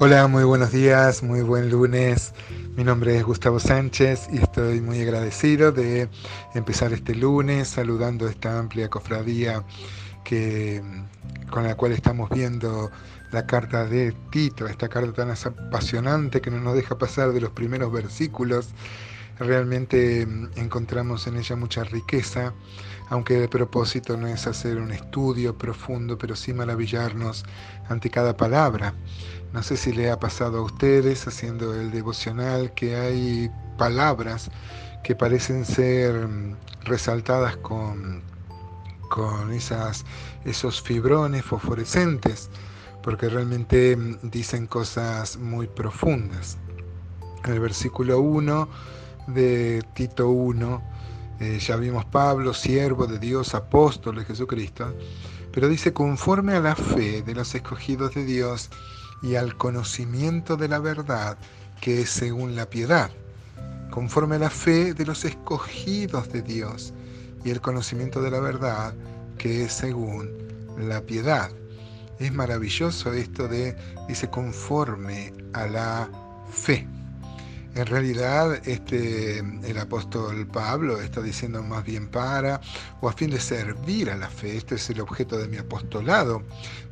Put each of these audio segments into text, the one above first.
Hola, muy buenos días, muy buen lunes. Mi nombre es Gustavo Sánchez y estoy muy agradecido de empezar este lunes saludando esta amplia cofradía que, con la cual estamos viendo la carta de Tito, esta carta tan apasionante que no nos deja pasar de los primeros versículos. Realmente mm, encontramos en ella mucha riqueza, aunque el propósito no es hacer un estudio profundo, pero sí maravillarnos ante cada palabra. No sé si le ha pasado a ustedes haciendo el devocional que hay palabras que parecen ser mm, resaltadas con, con esas, esos fibrones fosforescentes, porque realmente mm, dicen cosas muy profundas. En el versículo 1 de Tito 1, eh, ya vimos Pablo, siervo de Dios, apóstol de Jesucristo, pero dice conforme a la fe de los escogidos de Dios, y al conocimiento de la verdad que es según la piedad, conforme a la fe de los escogidos de Dios y el conocimiento de la verdad que es según la piedad. Es maravilloso esto de, dice, conforme a la fe. En realidad, este, el apóstol Pablo está diciendo más bien para o a fin de servir a la fe. Este es el objeto de mi apostolado,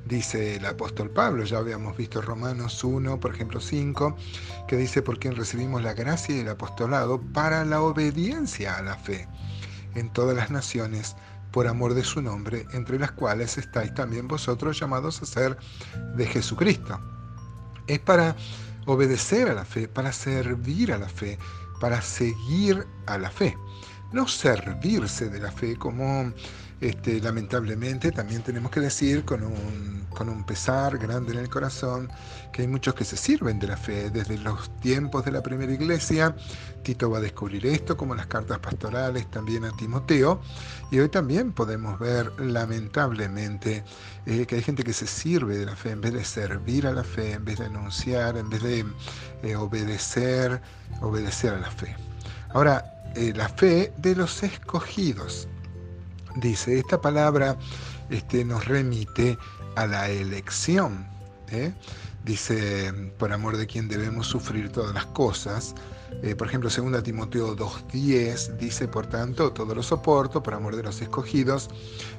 dice el apóstol Pablo. Ya habíamos visto Romanos 1, por ejemplo 5, que dice por quien recibimos la gracia y el apostolado para la obediencia a la fe en todas las naciones por amor de su nombre, entre las cuales estáis también vosotros llamados a ser de Jesucristo. Es para obedecer a la fe, para servir a la fe, para seguir a la fe. No servirse de la fe como este, lamentablemente también tenemos que decir con un, con un pesar grande en el corazón que hay muchos que se sirven de la fe desde los tiempos de la primera iglesia. Tito va a descubrir esto como las cartas pastorales también a Timoteo y hoy también podemos ver lamentablemente eh, que hay gente que se sirve de la fe en vez de servir a la fe, en vez de anunciar, en vez de eh, obedecer, obedecer a la fe. Ahora, eh, la fe de los escogidos dice, esta palabra este, nos remite a la elección. ¿eh? Dice, por amor de quien debemos sufrir todas las cosas. Eh, por ejemplo, 2 Timoteo 2.10 dice, por tanto, todo lo soporto por amor de los escogidos,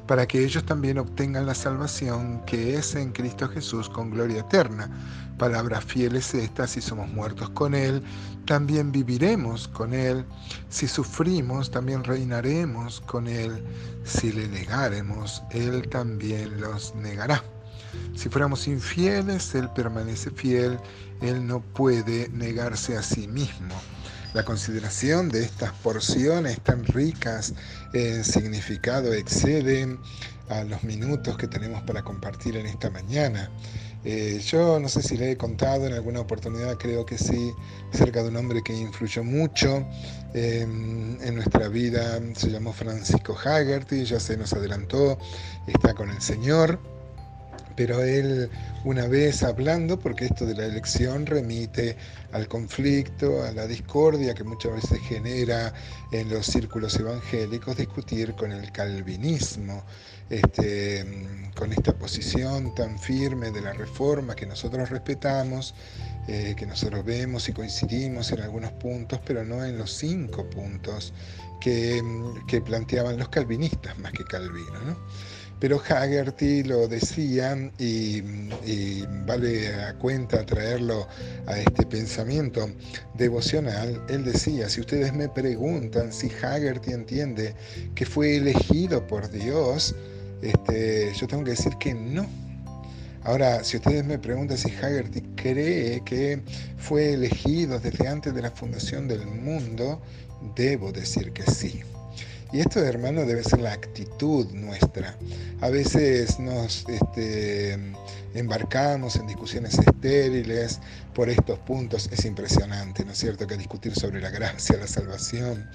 para que ellos también obtengan la salvación que es en Cristo Jesús con gloria eterna. Palabras fieles estas, si somos muertos con Él, también viviremos con Él. Si sufrimos, también reinaremos con Él. Si le negaremos, Él también los negará. Si fuéramos infieles, Él permanece fiel, Él no puede negarse a sí mismo. La consideración de estas porciones tan ricas en significado exceden a los minutos que tenemos para compartir en esta mañana. Eh, yo no sé si le he contado en alguna oportunidad, creo que sí, acerca de un hombre que influyó mucho em, en nuestra vida, se llamó Francisco Haggerty, ya se nos adelantó, está con el Señor pero él una vez hablando, porque esto de la elección remite al conflicto, a la discordia que muchas veces genera en los círculos evangélicos, discutir con el calvinismo, este, con esta posición tan firme de la reforma que nosotros respetamos, eh, que nosotros vemos y coincidimos en algunos puntos, pero no en los cinco puntos que, que planteaban los calvinistas más que Calvino. ¿no? Pero Haggerty lo decía y, vale a cuenta traerlo a este pensamiento devocional. Él decía, si ustedes me preguntan si Haggerty entiende que fue elegido por Dios, este, yo tengo que decir que no. Ahora, si ustedes me preguntan si Haggerty cree que fue elegido desde antes de la fundación del mundo, debo decir que sí. Y esto, hermano, debe ser la actitud nuestra. A veces nos este, embarcamos en discusiones estériles por estos puntos. Es impresionante, ¿no es cierto?, que discutir sobre la gracia, la salvación,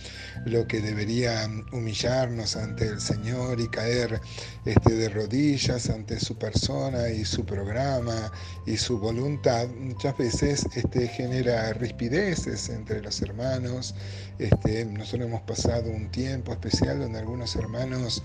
lo que debería humillarnos ante el Señor y caer este, de rodillas ante su persona y su programa y su voluntad, muchas veces este, genera rispideces entre los hermanos. Este, nosotros hemos pasado un tiempo especial donde algunos hermanos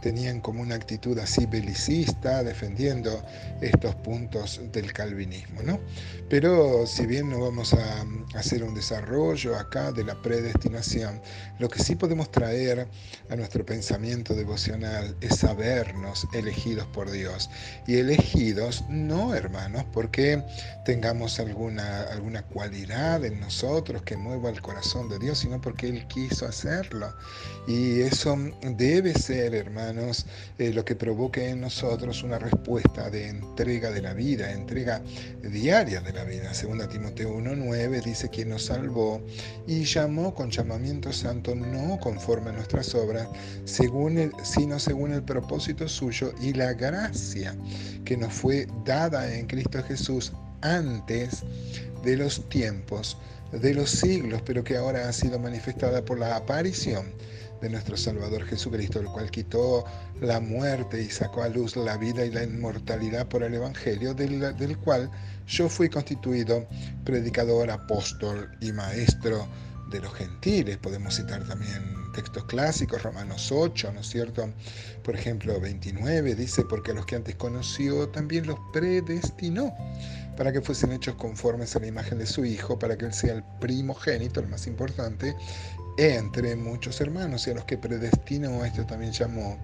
tenían como una actitud así belicista, defendiendo estos puntos del calvinismo. ¿no? Pero si bien no vamos a hacer un desarrollo acá de la predestinación, lo que sí podemos traer a nuestro pensamiento devocional es sabernos elegidos por Dios. Y elegidos no, hermanos, porque tengamos alguna, alguna cualidad en nosotros que mueva el corazón de Dios, sino porque Él quiso hacerlo. Y eso debe ser, hermanos, eh, lo que provoque en nosotros una respuesta de entrega de la vida, entrega diaria de la vida. Segunda Timoteo 1.9 dice que nos salvó y llamó con llamamiento santo, no conforme a nuestras obras, según el, sino según el propósito suyo y la gracia que nos fue dada en Cristo Jesús antes de los tiempos, de los siglos, pero que ahora ha sido manifestada por la aparición de nuestro Salvador Jesucristo, el cual quitó la muerte y sacó a luz la vida y la inmortalidad por el Evangelio, del, del cual yo fui constituido predicador, apóstol y maestro de los gentiles. Podemos citar también textos clásicos, Romanos 8, ¿no es cierto? Por ejemplo, 29 dice, porque a los que antes conoció también los predestinó para que fuesen hechos conformes a la imagen de su Hijo, para que Él sea el primogénito, el más importante, entre muchos hermanos, y a los que predestinó a esto también llamó,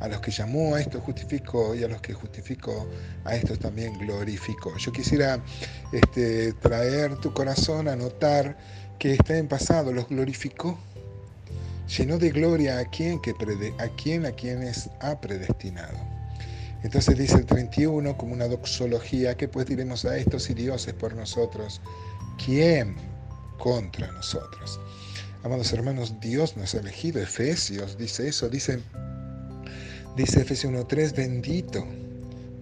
a los que llamó a esto justificó, y a los que justificó a esto también glorificó. Yo quisiera este, traer tu corazón a notar que está en pasado, los glorificó, llenó de gloria a quien, que a quien a quienes ha predestinado. Entonces dice el 31 como una doxología, ¿qué pues diremos a estos y dioses por nosotros? ¿Quién contra nosotros? Amados hermanos, Dios nos ha elegido. Efesios dice eso, dice, dice Efesios 1.3, bendito.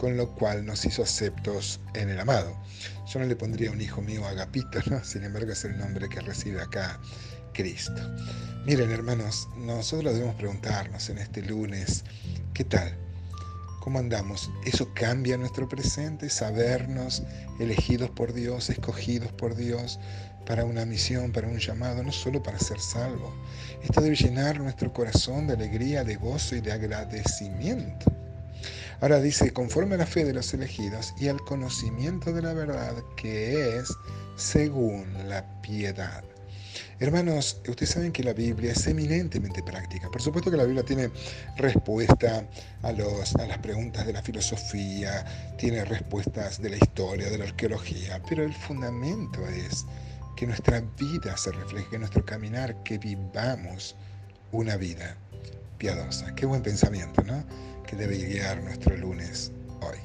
con lo cual nos hizo aceptos en el amado. Yo no le pondría un hijo mío agapito, ¿no? sin embargo es el nombre que recibe acá Cristo. Miren hermanos, nosotros debemos preguntarnos en este lunes, ¿qué tal? ¿Cómo andamos? ¿Eso cambia nuestro presente? Sabernos elegidos por Dios, escogidos por Dios para una misión, para un llamado, no solo para ser salvo. Esto debe llenar nuestro corazón de alegría, de gozo y de agradecimiento. Ahora dice, conforme a la fe de los elegidos y al conocimiento de la verdad que es según la piedad. Hermanos, ustedes saben que la Biblia es eminentemente práctica. Por supuesto que la Biblia tiene respuesta a, los, a las preguntas de la filosofía, tiene respuestas de la historia, de la arqueología, pero el fundamento es que nuestra vida se refleje en nuestro caminar, que vivamos una vida piadosa. Qué buen pensamiento, ¿no? Que debe guiar nuestro lunes hoy.